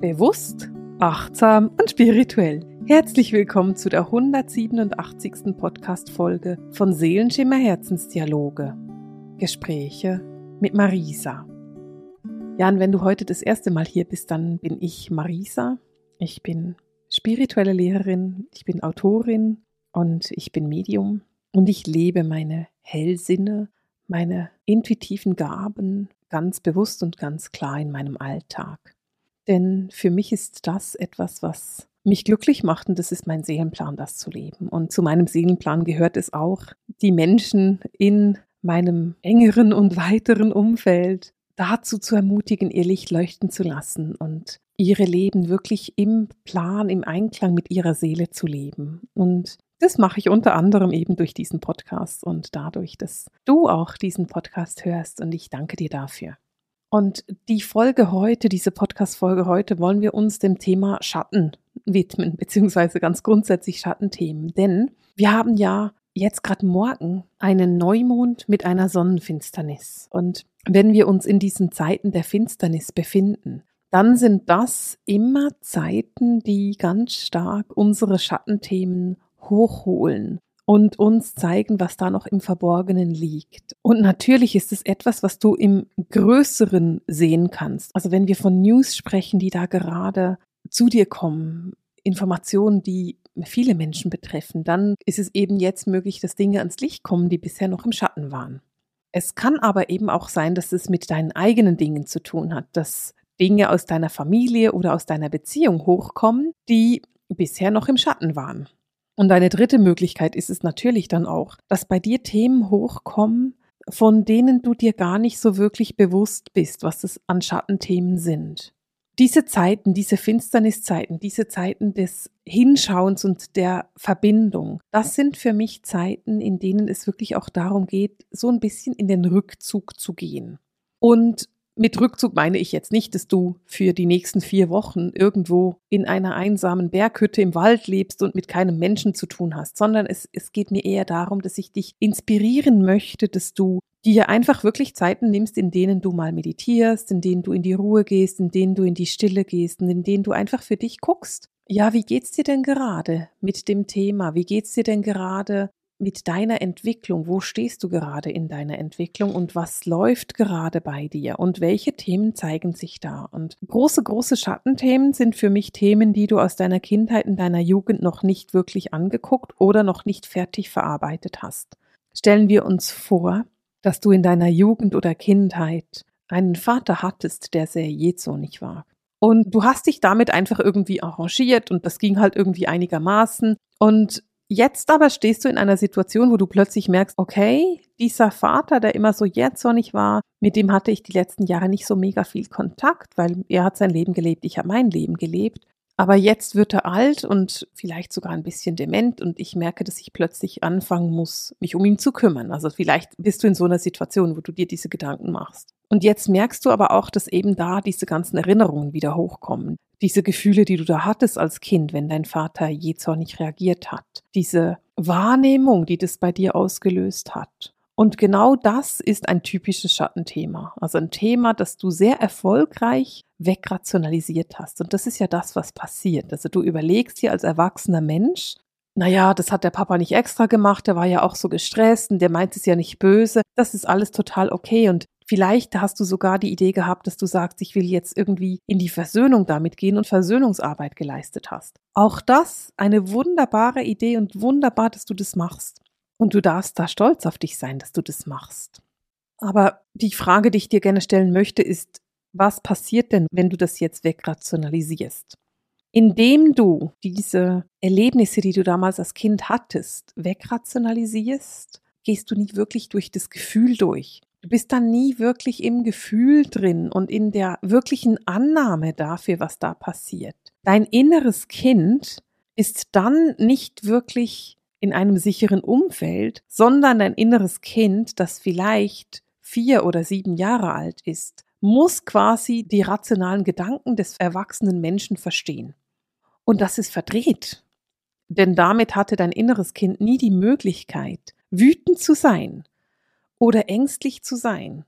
Bewusst, achtsam und spirituell. Herzlich willkommen zu der 187. Podcast-Folge von Seelenschimmer Herzensdialoge. Gespräche mit Marisa. Ja, und wenn du heute das erste Mal hier bist, dann bin ich Marisa. Ich bin spirituelle Lehrerin, ich bin Autorin und ich bin Medium und ich lebe meine Hellsinne, meine intuitiven Gaben ganz bewusst und ganz klar in meinem Alltag. Denn für mich ist das etwas, was mich glücklich macht und das ist mein Seelenplan, das zu leben. Und zu meinem Seelenplan gehört es auch, die Menschen in meinem engeren und weiteren Umfeld dazu zu ermutigen, ihr Licht leuchten zu lassen und ihre Leben wirklich im Plan, im Einklang mit ihrer Seele zu leben. Und das mache ich unter anderem eben durch diesen Podcast und dadurch, dass du auch diesen Podcast hörst und ich danke dir dafür. Und die Folge heute, diese Podcast-Folge heute, wollen wir uns dem Thema Schatten widmen, beziehungsweise ganz grundsätzlich Schattenthemen. Denn wir haben ja jetzt gerade morgen einen Neumond mit einer Sonnenfinsternis. Und wenn wir uns in diesen Zeiten der Finsternis befinden, dann sind das immer Zeiten, die ganz stark unsere Schattenthemen hochholen und uns zeigen, was da noch im Verborgenen liegt. Und natürlich ist es etwas, was du im Größeren sehen kannst. Also wenn wir von News sprechen, die da gerade zu dir kommen, Informationen, die viele Menschen betreffen, dann ist es eben jetzt möglich, dass Dinge ans Licht kommen, die bisher noch im Schatten waren. Es kann aber eben auch sein, dass es mit deinen eigenen Dingen zu tun hat, dass Dinge aus deiner Familie oder aus deiner Beziehung hochkommen, die bisher noch im Schatten waren. Und eine dritte Möglichkeit ist es natürlich dann auch, dass bei dir Themen hochkommen, von denen du dir gar nicht so wirklich bewusst bist, was es an Schattenthemen sind. Diese Zeiten, diese Finsterniszeiten, diese Zeiten des Hinschauens und der Verbindung, das sind für mich Zeiten, in denen es wirklich auch darum geht, so ein bisschen in den Rückzug zu gehen. Und mit Rückzug meine ich jetzt nicht, dass du für die nächsten vier Wochen irgendwo in einer einsamen Berghütte im Wald lebst und mit keinem Menschen zu tun hast, sondern es, es geht mir eher darum, dass ich dich inspirieren möchte, dass du dir einfach wirklich Zeiten nimmst, in denen du mal meditierst, in denen du in die Ruhe gehst, in denen du in die Stille gehst und in denen du einfach für dich guckst. Ja, wie geht's dir denn gerade mit dem Thema? Wie geht's dir denn gerade mit deiner Entwicklung? Wo stehst du gerade in deiner Entwicklung und was läuft gerade bei dir und welche Themen zeigen sich da? Und große, große Schattenthemen sind für mich Themen, die du aus deiner Kindheit und deiner Jugend noch nicht wirklich angeguckt oder noch nicht fertig verarbeitet hast. Stellen wir uns vor, dass du in deiner Jugend oder Kindheit einen Vater hattest, der sehr jähzornig war. Und du hast dich damit einfach irgendwie arrangiert und das ging halt irgendwie einigermaßen. Und Jetzt aber stehst du in einer Situation, wo du plötzlich merkst, okay, dieser Vater, der immer so jähzornig war, mit dem hatte ich die letzten Jahre nicht so mega viel Kontakt, weil er hat sein Leben gelebt, ich habe mein Leben gelebt. Aber jetzt wird er alt und vielleicht sogar ein bisschen dement und ich merke, dass ich plötzlich anfangen muss, mich um ihn zu kümmern. Also vielleicht bist du in so einer Situation, wo du dir diese Gedanken machst. Und jetzt merkst du aber auch, dass eben da diese ganzen Erinnerungen wieder hochkommen. Diese Gefühle, die du da hattest als Kind, wenn dein Vater jähzornig reagiert hat. Diese Wahrnehmung, die das bei dir ausgelöst hat. Und genau das ist ein typisches Schattenthema. Also ein Thema, das du sehr erfolgreich wegrationalisiert hast. Und das ist ja das, was passiert. Also du überlegst dir als erwachsener Mensch, naja, das hat der Papa nicht extra gemacht, der war ja auch so gestresst und der meint es ja nicht böse. Das ist alles total okay. Und vielleicht hast du sogar die Idee gehabt, dass du sagst, ich will jetzt irgendwie in die Versöhnung damit gehen und Versöhnungsarbeit geleistet hast. Auch das eine wunderbare Idee und wunderbar, dass du das machst. Und du darfst da stolz auf dich sein, dass du das machst. Aber die Frage, die ich dir gerne stellen möchte, ist, was passiert denn, wenn du das jetzt wegrationalisierst? Indem du diese Erlebnisse, die du damals als Kind hattest, wegrationalisierst, gehst du nie wirklich durch das Gefühl durch. Du bist dann nie wirklich im Gefühl drin und in der wirklichen Annahme dafür, was da passiert. Dein inneres Kind ist dann nicht wirklich in einem sicheren Umfeld, sondern dein inneres Kind, das vielleicht vier oder sieben Jahre alt ist, muss quasi die rationalen Gedanken des erwachsenen Menschen verstehen. Und das ist verdreht. Denn damit hatte dein inneres Kind nie die Möglichkeit, wütend zu sein oder ängstlich zu sein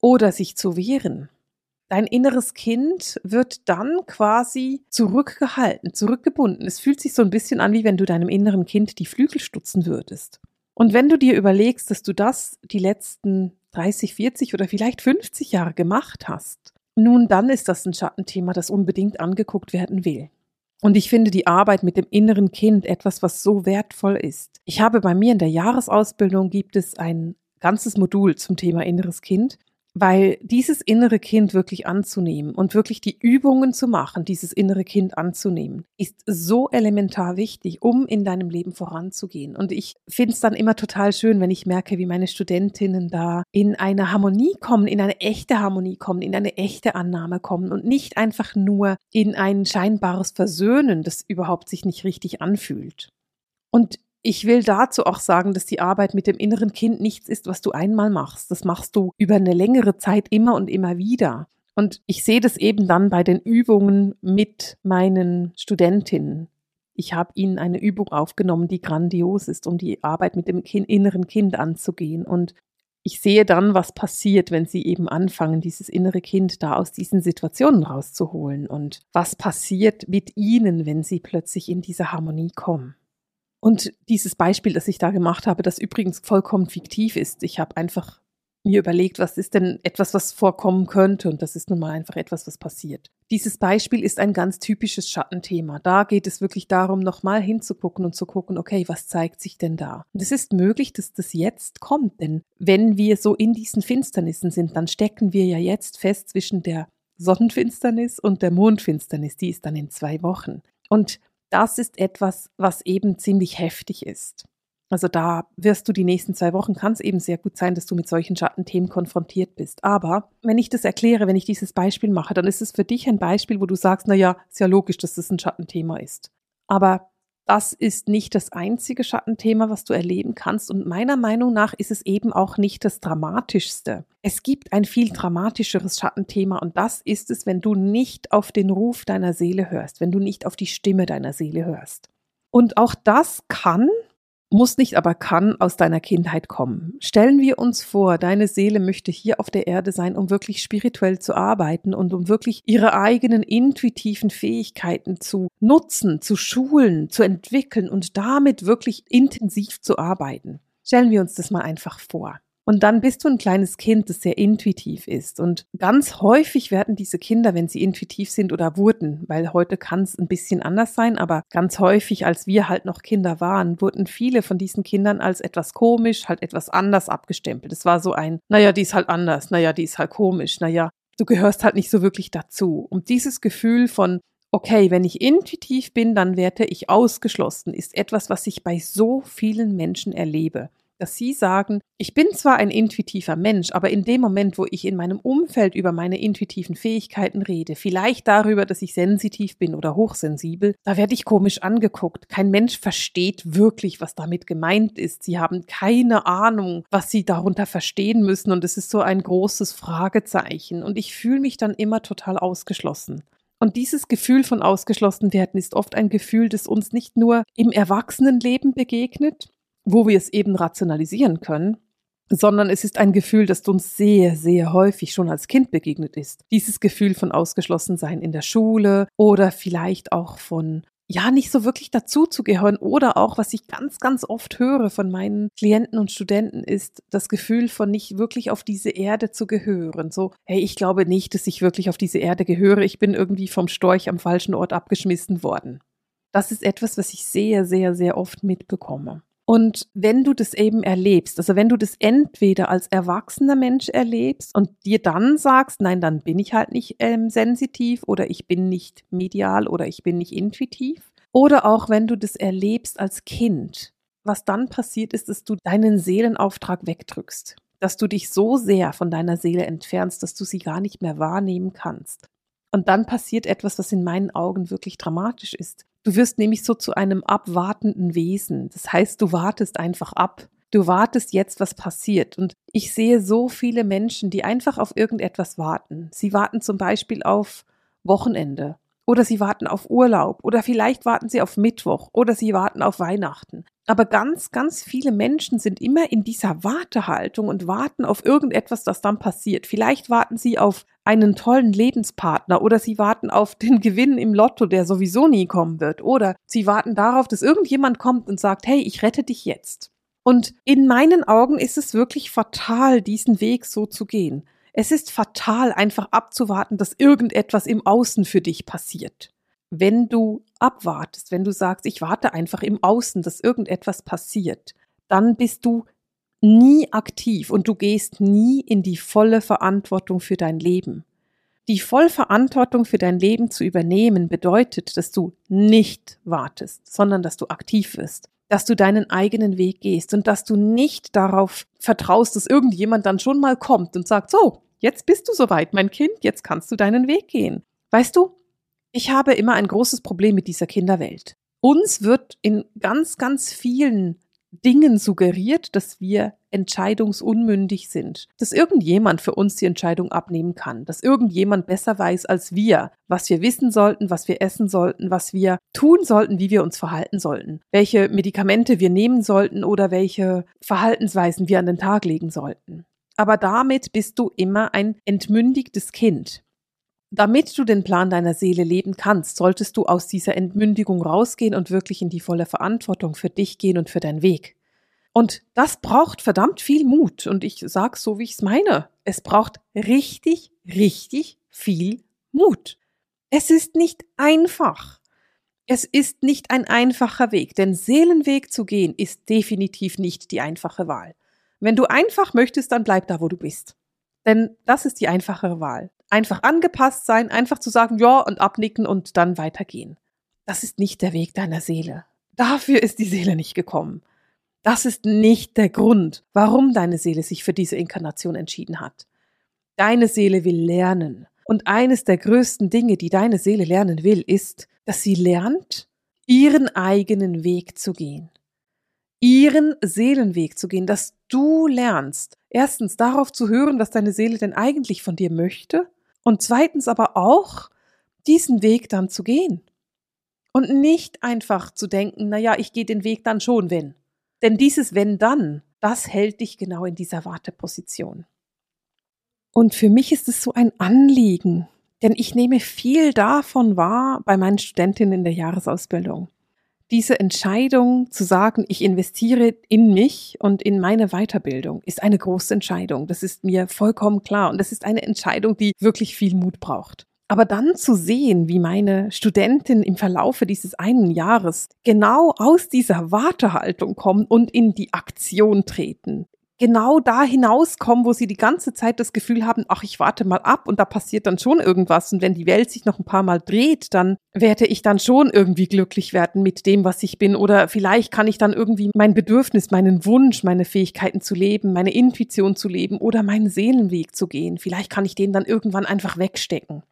oder sich zu wehren. Dein inneres Kind wird dann quasi zurückgehalten, zurückgebunden. Es fühlt sich so ein bisschen an, wie wenn du deinem inneren Kind die Flügel stutzen würdest. Und wenn du dir überlegst, dass du das die letzten 30, 40 oder vielleicht 50 Jahre gemacht hast, nun dann ist das ein Schattenthema, das unbedingt angeguckt werden will. Und ich finde die Arbeit mit dem inneren Kind etwas, was so wertvoll ist. Ich habe bei mir in der Jahresausbildung gibt es ein ganzes Modul zum Thema inneres Kind weil dieses innere Kind wirklich anzunehmen und wirklich die Übungen zu machen, dieses innere Kind anzunehmen, ist so elementar wichtig, um in deinem Leben voranzugehen. Und ich finde es dann immer total schön, wenn ich merke, wie meine Studentinnen da in eine Harmonie kommen, in eine echte Harmonie kommen, in eine echte Annahme kommen und nicht einfach nur in ein scheinbares Versöhnen, das überhaupt sich nicht richtig anfühlt. Und ich will dazu auch sagen, dass die Arbeit mit dem inneren Kind nichts ist, was du einmal machst. Das machst du über eine längere Zeit immer und immer wieder. Und ich sehe das eben dann bei den Übungen mit meinen Studentinnen. Ich habe ihnen eine Übung aufgenommen, die grandios ist, um die Arbeit mit dem kind, inneren Kind anzugehen. Und ich sehe dann, was passiert, wenn sie eben anfangen, dieses innere Kind da aus diesen Situationen rauszuholen und was passiert mit ihnen, wenn sie plötzlich in diese Harmonie kommen. Und dieses Beispiel, das ich da gemacht habe, das übrigens vollkommen fiktiv ist. Ich habe einfach mir überlegt, was ist denn etwas, was vorkommen könnte und das ist nun mal einfach etwas, was passiert. Dieses Beispiel ist ein ganz typisches Schattenthema. Da geht es wirklich darum, nochmal hinzugucken und zu gucken, okay, was zeigt sich denn da? Und es ist möglich, dass das jetzt kommt, denn wenn wir so in diesen Finsternissen sind, dann stecken wir ja jetzt fest zwischen der Sonnenfinsternis und der Mondfinsternis. Die ist dann in zwei Wochen. Und das ist etwas, was eben ziemlich heftig ist. Also da wirst du die nächsten zwei Wochen, kann es eben sehr gut sein, dass du mit solchen Schattenthemen konfrontiert bist. Aber wenn ich das erkläre, wenn ich dieses Beispiel mache, dann ist es für dich ein Beispiel, wo du sagst, na ja, ist ja logisch, dass das ein Schattenthema ist. Aber das ist nicht das einzige Schattenthema, was du erleben kannst. Und meiner Meinung nach ist es eben auch nicht das Dramatischste. Es gibt ein viel dramatischeres Schattenthema und das ist es, wenn du nicht auf den Ruf deiner Seele hörst, wenn du nicht auf die Stimme deiner Seele hörst. Und auch das kann muss nicht, aber kann aus deiner Kindheit kommen. Stellen wir uns vor, deine Seele möchte hier auf der Erde sein, um wirklich spirituell zu arbeiten und um wirklich ihre eigenen intuitiven Fähigkeiten zu nutzen, zu schulen, zu entwickeln und damit wirklich intensiv zu arbeiten. Stellen wir uns das mal einfach vor. Und dann bist du ein kleines Kind, das sehr intuitiv ist. Und ganz häufig werden diese Kinder, wenn sie intuitiv sind oder wurden, weil heute kann es ein bisschen anders sein, aber ganz häufig, als wir halt noch Kinder waren, wurden viele von diesen Kindern als etwas komisch, halt etwas anders abgestempelt. Es war so ein, naja, die ist halt anders, naja, die ist halt komisch, naja, du gehörst halt nicht so wirklich dazu. Und dieses Gefühl von, okay, wenn ich intuitiv bin, dann werde ich ausgeschlossen, ist etwas, was ich bei so vielen Menschen erlebe dass Sie sagen, ich bin zwar ein intuitiver Mensch, aber in dem Moment, wo ich in meinem Umfeld über meine intuitiven Fähigkeiten rede, vielleicht darüber, dass ich sensitiv bin oder hochsensibel, da werde ich komisch angeguckt. Kein Mensch versteht wirklich, was damit gemeint ist. Sie haben keine Ahnung, was sie darunter verstehen müssen und es ist so ein großes Fragezeichen und ich fühle mich dann immer total ausgeschlossen. Und dieses Gefühl von ausgeschlossen werden ist oft ein Gefühl, das uns nicht nur im Erwachsenenleben begegnet, wo wir es eben rationalisieren können, sondern es ist ein Gefühl, das uns sehr, sehr häufig schon als Kind begegnet ist. Dieses Gefühl von Ausgeschlossensein in der Schule oder vielleicht auch von ja, nicht so wirklich dazuzugehören oder auch, was ich ganz, ganz oft höre von meinen Klienten und Studenten, ist das Gefühl von nicht wirklich auf diese Erde zu gehören. So, hey, ich glaube nicht, dass ich wirklich auf diese Erde gehöre. Ich bin irgendwie vom Storch am falschen Ort abgeschmissen worden. Das ist etwas, was ich sehr, sehr, sehr oft mitbekomme. Und wenn du das eben erlebst, also wenn du das entweder als erwachsener Mensch erlebst und dir dann sagst, nein, dann bin ich halt nicht ähm, sensitiv oder ich bin nicht medial oder ich bin nicht intuitiv, oder auch wenn du das erlebst als Kind, was dann passiert ist, dass du deinen Seelenauftrag wegdrückst, dass du dich so sehr von deiner Seele entfernst, dass du sie gar nicht mehr wahrnehmen kannst. Und dann passiert etwas, was in meinen Augen wirklich dramatisch ist. Du wirst nämlich so zu einem abwartenden Wesen. Das heißt, du wartest einfach ab. Du wartest jetzt, was passiert. Und ich sehe so viele Menschen, die einfach auf irgendetwas warten. Sie warten zum Beispiel auf Wochenende oder sie warten auf Urlaub oder vielleicht warten sie auf Mittwoch oder sie warten auf Weihnachten. Aber ganz, ganz viele Menschen sind immer in dieser Wartehaltung und warten auf irgendetwas, das dann passiert. Vielleicht warten sie auf einen tollen Lebenspartner oder sie warten auf den Gewinn im Lotto, der sowieso nie kommen wird oder sie warten darauf, dass irgendjemand kommt und sagt, hey, ich rette dich jetzt. Und in meinen Augen ist es wirklich fatal, diesen Weg so zu gehen. Es ist fatal, einfach abzuwarten, dass irgendetwas im Außen für dich passiert. Wenn du abwartest, wenn du sagst, ich warte einfach im Außen, dass irgendetwas passiert, dann bist du nie aktiv und du gehst nie in die volle Verantwortung für dein Leben. Die Vollverantwortung für dein Leben zu übernehmen bedeutet, dass du nicht wartest, sondern dass du aktiv wirst, dass du deinen eigenen Weg gehst und dass du nicht darauf vertraust, dass irgendjemand dann schon mal kommt und sagt, so, jetzt bist du soweit, mein Kind, jetzt kannst du deinen Weg gehen. Weißt du, ich habe immer ein großes Problem mit dieser Kinderwelt. Uns wird in ganz, ganz vielen Dingen suggeriert, dass wir entscheidungsunmündig sind, dass irgendjemand für uns die Entscheidung abnehmen kann, dass irgendjemand besser weiß als wir, was wir wissen sollten, was wir essen sollten, was wir tun sollten, wie wir uns verhalten sollten, welche Medikamente wir nehmen sollten oder welche Verhaltensweisen wir an den Tag legen sollten. Aber damit bist du immer ein entmündigtes Kind. Damit du den Plan deiner Seele leben kannst, solltest du aus dieser Entmündigung rausgehen und wirklich in die volle Verantwortung für dich gehen und für deinen Weg. Und das braucht verdammt viel Mut. Und ich sag's so, wie ich es meine. Es braucht richtig, richtig viel Mut. Es ist nicht einfach. Es ist nicht ein einfacher Weg, denn Seelenweg zu gehen ist definitiv nicht die einfache Wahl. Wenn du einfach möchtest, dann bleib da, wo du bist. Denn das ist die einfachere Wahl. Einfach angepasst sein, einfach zu sagen, ja, und abnicken und dann weitergehen. Das ist nicht der Weg deiner Seele. Dafür ist die Seele nicht gekommen. Das ist nicht der Grund, warum deine Seele sich für diese Inkarnation entschieden hat. Deine Seele will lernen. Und eines der größten Dinge, die deine Seele lernen will, ist, dass sie lernt, ihren eigenen Weg zu gehen. Ihren Seelenweg zu gehen, dass du lernst, erstens darauf zu hören, was deine Seele denn eigentlich von dir möchte und zweitens aber auch diesen Weg dann zu gehen. Und nicht einfach zu denken, na ja, ich gehe den Weg dann schon, wenn. Denn dieses wenn dann, das hält dich genau in dieser Warteposition. Und für mich ist es so ein Anliegen, denn ich nehme viel davon wahr bei meinen Studentinnen in der Jahresausbildung diese Entscheidung zu sagen, ich investiere in mich und in meine Weiterbildung, ist eine große Entscheidung. Das ist mir vollkommen klar. Und das ist eine Entscheidung, die wirklich viel Mut braucht. Aber dann zu sehen, wie meine Studentin im Verlaufe dieses einen Jahres genau aus dieser Wartehaltung kommen und in die Aktion treten, genau da hinauskommen, wo sie die ganze Zeit das Gefühl haben, ach, ich warte mal ab und da passiert dann schon irgendwas. Und wenn die Welt sich noch ein paar Mal dreht, dann werde ich dann schon irgendwie glücklich werden mit dem, was ich bin. Oder vielleicht kann ich dann irgendwie mein Bedürfnis, meinen Wunsch, meine Fähigkeiten zu leben, meine Intuition zu leben oder meinen Seelenweg zu gehen. Vielleicht kann ich den dann irgendwann einfach wegstecken.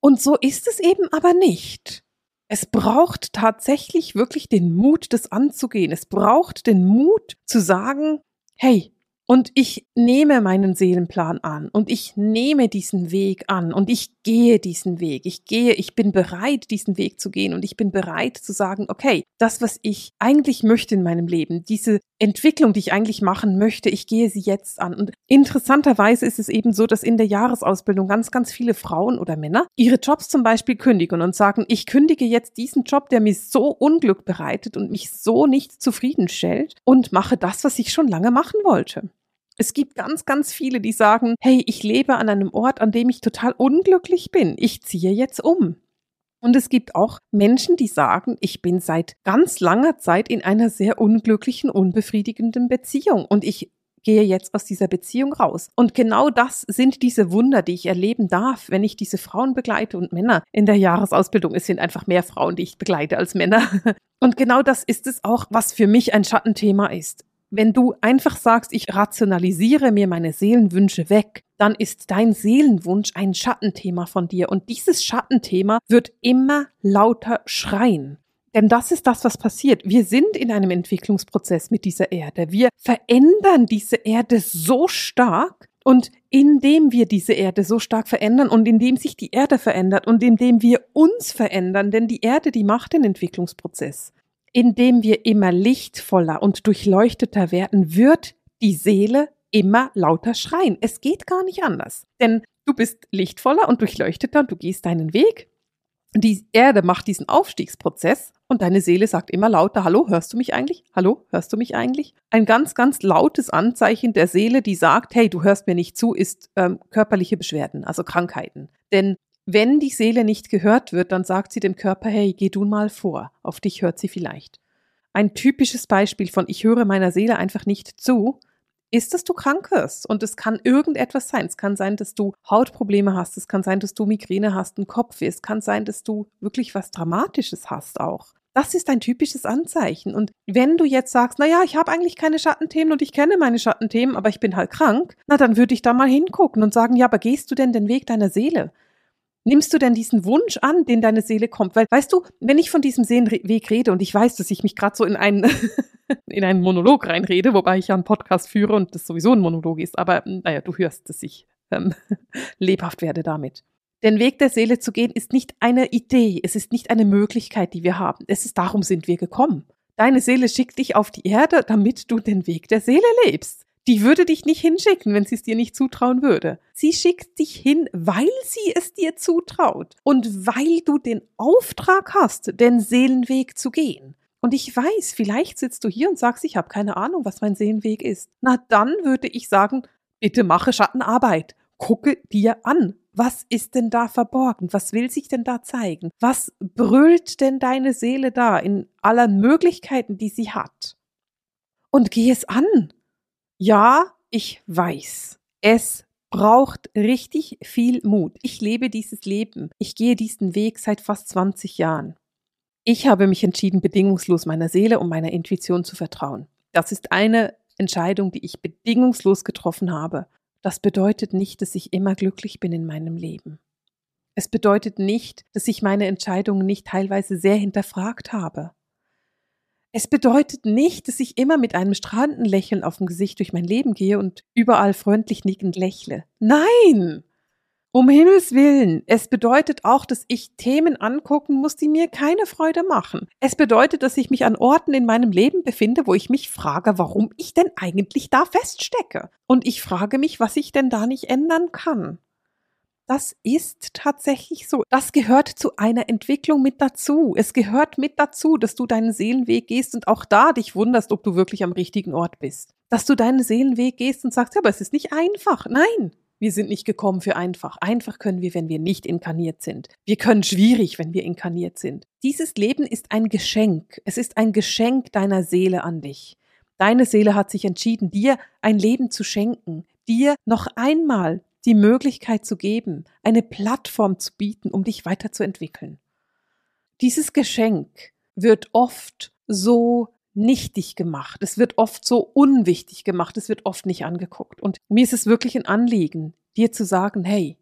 Und so ist es eben aber nicht. Es braucht tatsächlich wirklich den Mut, das anzugehen. Es braucht den Mut zu sagen, hey, und ich nehme meinen Seelenplan an und ich nehme diesen Weg an und ich gehe diesen Weg. Ich gehe, ich bin bereit, diesen Weg zu gehen und ich bin bereit zu sagen, okay, das, was ich eigentlich möchte in meinem Leben, diese Entwicklung, die ich eigentlich machen möchte, ich gehe sie jetzt an. Und interessanterweise ist es eben so, dass in der Jahresausbildung ganz, ganz viele Frauen oder Männer ihre Jobs zum Beispiel kündigen und sagen, ich kündige jetzt diesen Job, der mir so Unglück bereitet und mich so nicht zufriedenstellt und mache das, was ich schon lange machen wollte. Es gibt ganz, ganz viele, die sagen, hey, ich lebe an einem Ort, an dem ich total unglücklich bin. Ich ziehe jetzt um. Und es gibt auch Menschen, die sagen, ich bin seit ganz langer Zeit in einer sehr unglücklichen, unbefriedigenden Beziehung und ich gehe jetzt aus dieser Beziehung raus. Und genau das sind diese Wunder, die ich erleben darf, wenn ich diese Frauen begleite und Männer in der Jahresausbildung. Es sind einfach mehr Frauen, die ich begleite als Männer. Und genau das ist es auch, was für mich ein Schattenthema ist. Wenn du einfach sagst, ich rationalisiere mir meine Seelenwünsche weg, dann ist dein Seelenwunsch ein Schattenthema von dir und dieses Schattenthema wird immer lauter schreien. Denn das ist das, was passiert. Wir sind in einem Entwicklungsprozess mit dieser Erde. Wir verändern diese Erde so stark, und indem wir diese Erde so stark verändern und indem sich die Erde verändert und indem wir uns verändern, denn die Erde, die macht den Entwicklungsprozess indem wir immer lichtvoller und durchleuchteter werden, wird die Seele immer lauter schreien. Es geht gar nicht anders. Denn Du bist lichtvoller und durchleuchteter und du gehst deinen Weg. Die Erde macht diesen Aufstiegsprozess und deine Seele sagt immer lauter, hallo, hörst du mich eigentlich? Hallo, hörst du mich eigentlich? Ein ganz, ganz lautes Anzeichen der Seele, die sagt, hey, du hörst mir nicht zu, ist ähm, körperliche Beschwerden, also Krankheiten. Denn wenn die Seele nicht gehört wird, dann sagt sie dem Körper, hey, geh du mal vor, auf dich hört sie vielleicht. Ein typisches Beispiel von ich höre meiner Seele einfach nicht zu, ist, dass du krank wirst. Und es kann irgendetwas sein. Es kann sein, dass du Hautprobleme hast. Es kann sein, dass du Migräne hast, einen Kopfweh. Es kann sein, dass du wirklich was Dramatisches hast auch. Das ist ein typisches Anzeichen. Und wenn du jetzt sagst, na ja, ich habe eigentlich keine Schattenthemen und ich kenne meine Schattenthemen, aber ich bin halt krank, na dann würde ich da mal hingucken und sagen, ja, aber gehst du denn den Weg deiner Seele? Nimmst du denn diesen Wunsch an, den deine Seele kommt? Weil, weißt du, wenn ich von diesem Seelenweg rede und ich weiß, dass ich mich gerade so in einen, in einen Monolog reinrede, wobei ich ja einen Podcast führe und das sowieso ein Monolog ist, aber naja, du hörst, dass ich ähm, lebhaft werde damit. Den Weg der Seele zu gehen ist nicht eine Idee, es ist nicht eine Möglichkeit, die wir haben. Es ist darum sind wir gekommen. Deine Seele schickt dich auf die Erde, damit du den Weg der Seele lebst. Die würde dich nicht hinschicken, wenn sie es dir nicht zutrauen würde. Sie schickt dich hin, weil sie es dir zutraut und weil du den Auftrag hast, den Seelenweg zu gehen. Und ich weiß, vielleicht sitzt du hier und sagst, ich habe keine Ahnung, was mein Seelenweg ist. Na dann würde ich sagen, bitte mache Schattenarbeit. Gucke dir an, was ist denn da verborgen? Was will sich denn da zeigen? Was brüllt denn deine Seele da in aller Möglichkeiten, die sie hat? Und geh es an. Ja, ich weiß. Es braucht richtig viel Mut. Ich lebe dieses Leben. Ich gehe diesen Weg seit fast 20 Jahren. Ich habe mich entschieden, bedingungslos meiner Seele und meiner Intuition zu vertrauen. Das ist eine Entscheidung, die ich bedingungslos getroffen habe. Das bedeutet nicht, dass ich immer glücklich bin in meinem Leben. Es bedeutet nicht, dass ich meine Entscheidungen nicht teilweise sehr hinterfragt habe. Es bedeutet nicht, dass ich immer mit einem strahlenden Lächeln auf dem Gesicht durch mein Leben gehe und überall freundlich nickend lächle. Nein! Um Himmels Willen, es bedeutet auch, dass ich Themen angucken muss, die mir keine Freude machen. Es bedeutet, dass ich mich an Orten in meinem Leben befinde, wo ich mich frage, warum ich denn eigentlich da feststecke. Und ich frage mich, was ich denn da nicht ändern kann. Das ist tatsächlich so. Das gehört zu einer Entwicklung mit dazu. Es gehört mit dazu, dass du deinen Seelenweg gehst und auch da dich wunderst, ob du wirklich am richtigen Ort bist. Dass du deinen Seelenweg gehst und sagst, ja, aber es ist nicht einfach. Nein, wir sind nicht gekommen für einfach. Einfach können wir, wenn wir nicht inkarniert sind. Wir können schwierig, wenn wir inkarniert sind. Dieses Leben ist ein Geschenk. Es ist ein Geschenk deiner Seele an dich. Deine Seele hat sich entschieden, dir ein Leben zu schenken, dir noch einmal die Möglichkeit zu geben, eine Plattform zu bieten, um dich weiterzuentwickeln. Dieses Geschenk wird oft so nichtig gemacht. Es wird oft so unwichtig gemacht. Es wird oft nicht angeguckt. Und mir ist es wirklich ein Anliegen, dir zu sagen, hey,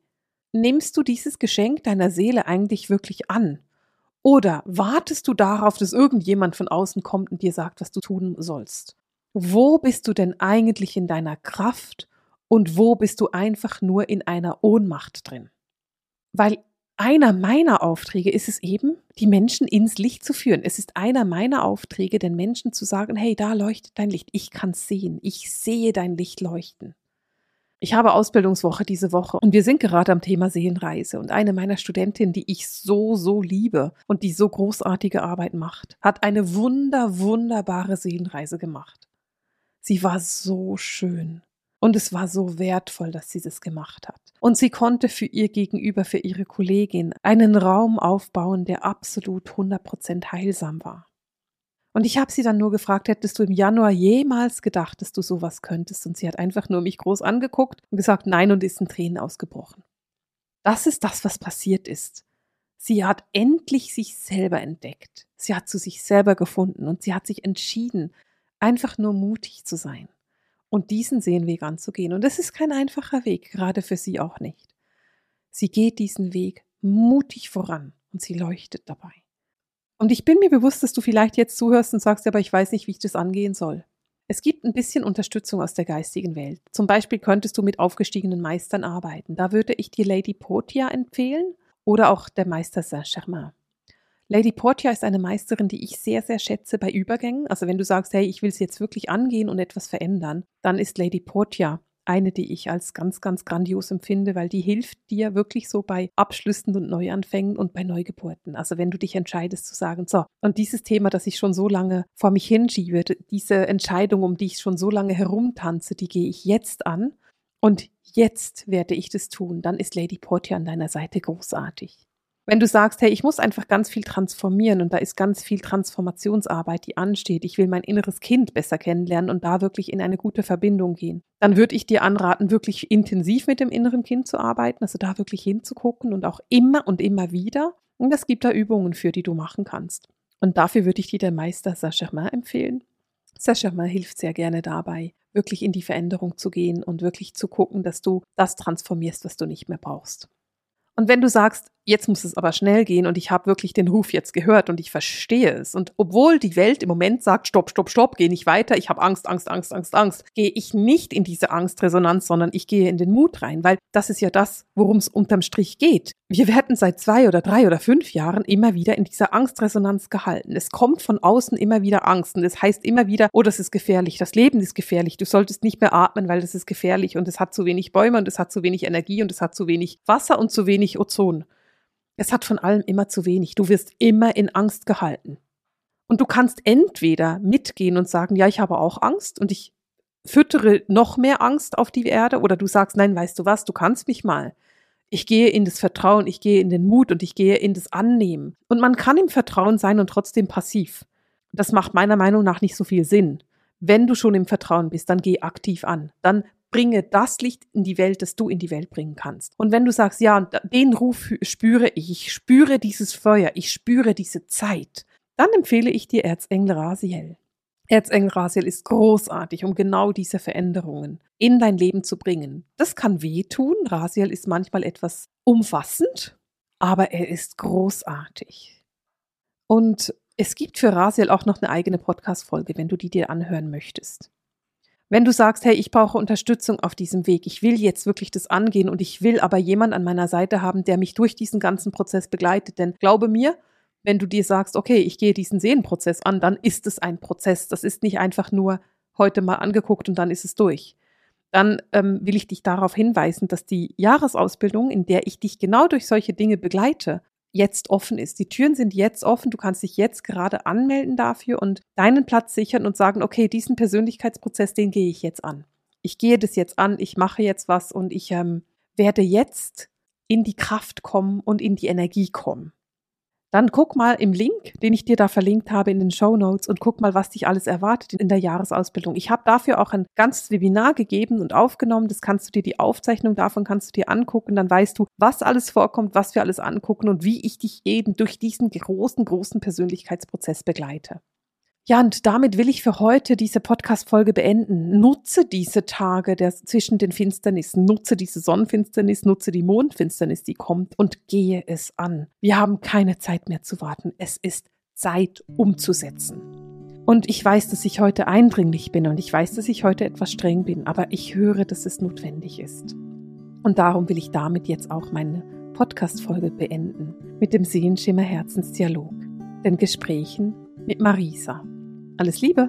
nimmst du dieses Geschenk deiner Seele eigentlich wirklich an? Oder wartest du darauf, dass irgendjemand von außen kommt und dir sagt, was du tun sollst? Wo bist du denn eigentlich in deiner Kraft und wo bist du einfach nur in einer Ohnmacht drin? Weil einer meiner Aufträge ist es eben, die Menschen ins Licht zu führen. Es ist einer meiner Aufträge, den Menschen zu sagen, hey, da leuchtet dein Licht. Ich kann sehen. Ich sehe dein Licht leuchten. Ich habe Ausbildungswoche diese Woche und wir sind gerade am Thema Seelenreise. Und eine meiner Studentinnen, die ich so, so liebe und die so großartige Arbeit macht, hat eine wunder, wunderbare Seelenreise gemacht. Sie war so schön. Und es war so wertvoll, dass sie das gemacht hat. Und sie konnte für ihr Gegenüber, für ihre Kollegin einen Raum aufbauen, der absolut 100% heilsam war. Und ich habe sie dann nur gefragt, hättest du im Januar jemals gedacht, dass du sowas könntest? Und sie hat einfach nur mich groß angeguckt und gesagt, nein, und ist in Tränen ausgebrochen. Das ist das, was passiert ist. Sie hat endlich sich selber entdeckt. Sie hat zu sich selber gefunden und sie hat sich entschieden, einfach nur mutig zu sein und diesen Seelenweg anzugehen. Und das ist kein einfacher Weg, gerade für sie auch nicht. Sie geht diesen Weg mutig voran und sie leuchtet dabei. Und ich bin mir bewusst, dass du vielleicht jetzt zuhörst und sagst, aber ich weiß nicht, wie ich das angehen soll. Es gibt ein bisschen Unterstützung aus der geistigen Welt. Zum Beispiel könntest du mit aufgestiegenen Meistern arbeiten. Da würde ich dir Lady Portia empfehlen oder auch der Meister Saint-Germain. Lady Portia ist eine Meisterin, die ich sehr, sehr schätze bei Übergängen. Also wenn du sagst, hey, ich will es jetzt wirklich angehen und etwas verändern, dann ist Lady Portia eine, die ich als ganz, ganz grandios empfinde, weil die hilft dir wirklich so bei Abschlüssen und Neuanfängen und bei Neugeburten. Also wenn du dich entscheidest zu sagen, so, und dieses Thema, das ich schon so lange vor mich hinschiebe, diese Entscheidung, um die ich schon so lange herumtanze, die gehe ich jetzt an und jetzt werde ich das tun, dann ist Lady Portia an deiner Seite großartig. Wenn du sagst, hey, ich muss einfach ganz viel transformieren und da ist ganz viel Transformationsarbeit, die ansteht, ich will mein inneres Kind besser kennenlernen und da wirklich in eine gute Verbindung gehen, dann würde ich dir anraten, wirklich intensiv mit dem inneren Kind zu arbeiten, also da wirklich hinzugucken und auch immer und immer wieder. Und es gibt da Übungen für, die du machen kannst. Und dafür würde ich dir der Meister Saint-Germain empfehlen. Saint-Germain hilft sehr gerne dabei, wirklich in die Veränderung zu gehen und wirklich zu gucken, dass du das transformierst, was du nicht mehr brauchst. Und wenn du sagst, jetzt muss es aber schnell gehen und ich habe wirklich den Ruf jetzt gehört und ich verstehe es. Und obwohl die Welt im Moment sagt, stopp, stopp, stopp, geh nicht weiter, ich habe Angst, Angst, Angst, Angst, Angst, gehe ich nicht in diese Angstresonanz, sondern ich gehe in den Mut rein, weil das ist ja das, worum es unterm Strich geht. Wir werden seit zwei oder drei oder fünf Jahren immer wieder in dieser Angstresonanz gehalten. Es kommt von außen immer wieder Angst und es heißt immer wieder, oh, das ist gefährlich, das Leben ist gefährlich, du solltest nicht mehr atmen, weil das ist gefährlich und es hat zu wenig Bäume und es hat zu wenig Energie und es hat zu wenig Wasser und zu wenig Ozon. Es hat von allem immer zu wenig. Du wirst immer in Angst gehalten. Und du kannst entweder mitgehen und sagen, ja, ich habe auch Angst und ich füttere noch mehr Angst auf die Erde, oder du sagst, nein, weißt du was, du kannst mich mal. Ich gehe in das Vertrauen, ich gehe in den Mut und ich gehe in das Annehmen. Und man kann im Vertrauen sein und trotzdem passiv. Das macht meiner Meinung nach nicht so viel Sinn. Wenn du schon im Vertrauen bist, dann geh aktiv an. Dann bringe das Licht in die Welt, das du in die Welt bringen kannst. Und wenn du sagst, ja, den Ruf spüre ich, ich spüre dieses Feuer, ich spüre diese Zeit, dann empfehle ich dir Erzengel Rasiel. Erzengel Rasiel ist großartig, um genau diese Veränderungen in dein Leben zu bringen. Das kann wehtun. Rasiel ist manchmal etwas umfassend, aber er ist großartig. Und es gibt für Rasiel auch noch eine eigene Podcast-Folge, wenn du die dir anhören möchtest. Wenn du sagst, hey, ich brauche Unterstützung auf diesem Weg, ich will jetzt wirklich das angehen und ich will aber jemand an meiner Seite haben, der mich durch diesen ganzen Prozess begleitet. Denn glaube mir, wenn du dir sagst, okay, ich gehe diesen Sehenprozess an, dann ist es ein Prozess. Das ist nicht einfach nur heute mal angeguckt und dann ist es durch. Dann ähm, will ich dich darauf hinweisen, dass die Jahresausbildung, in der ich dich genau durch solche Dinge begleite, jetzt offen ist. Die Türen sind jetzt offen. Du kannst dich jetzt gerade anmelden dafür und deinen Platz sichern und sagen, okay, diesen Persönlichkeitsprozess, den gehe ich jetzt an. Ich gehe das jetzt an, ich mache jetzt was und ich ähm, werde jetzt in die Kraft kommen und in die Energie kommen. Dann guck mal im Link, den ich dir da verlinkt habe in den Show Notes und guck mal, was dich alles erwartet in der Jahresausbildung. Ich habe dafür auch ein ganzes Webinar gegeben und aufgenommen. Das kannst du dir, die Aufzeichnung davon kannst du dir angucken. Dann weißt du, was alles vorkommt, was wir alles angucken und wie ich dich eben durch diesen großen, großen Persönlichkeitsprozess begleite. Ja, und damit will ich für heute diese Podcast-Folge beenden. Nutze diese Tage der, zwischen den Finsternissen, nutze diese Sonnenfinsternis, nutze die Mondfinsternis, die kommt und gehe es an. Wir haben keine Zeit mehr zu warten. Es ist Zeit umzusetzen. Und ich weiß, dass ich heute eindringlich bin und ich weiß, dass ich heute etwas streng bin, aber ich höre, dass es notwendig ist. Und darum will ich damit jetzt auch meine Podcast-Folge beenden mit dem Sehenschimmer Herzensdialog, den Gesprächen mit Marisa. Alles Liebe!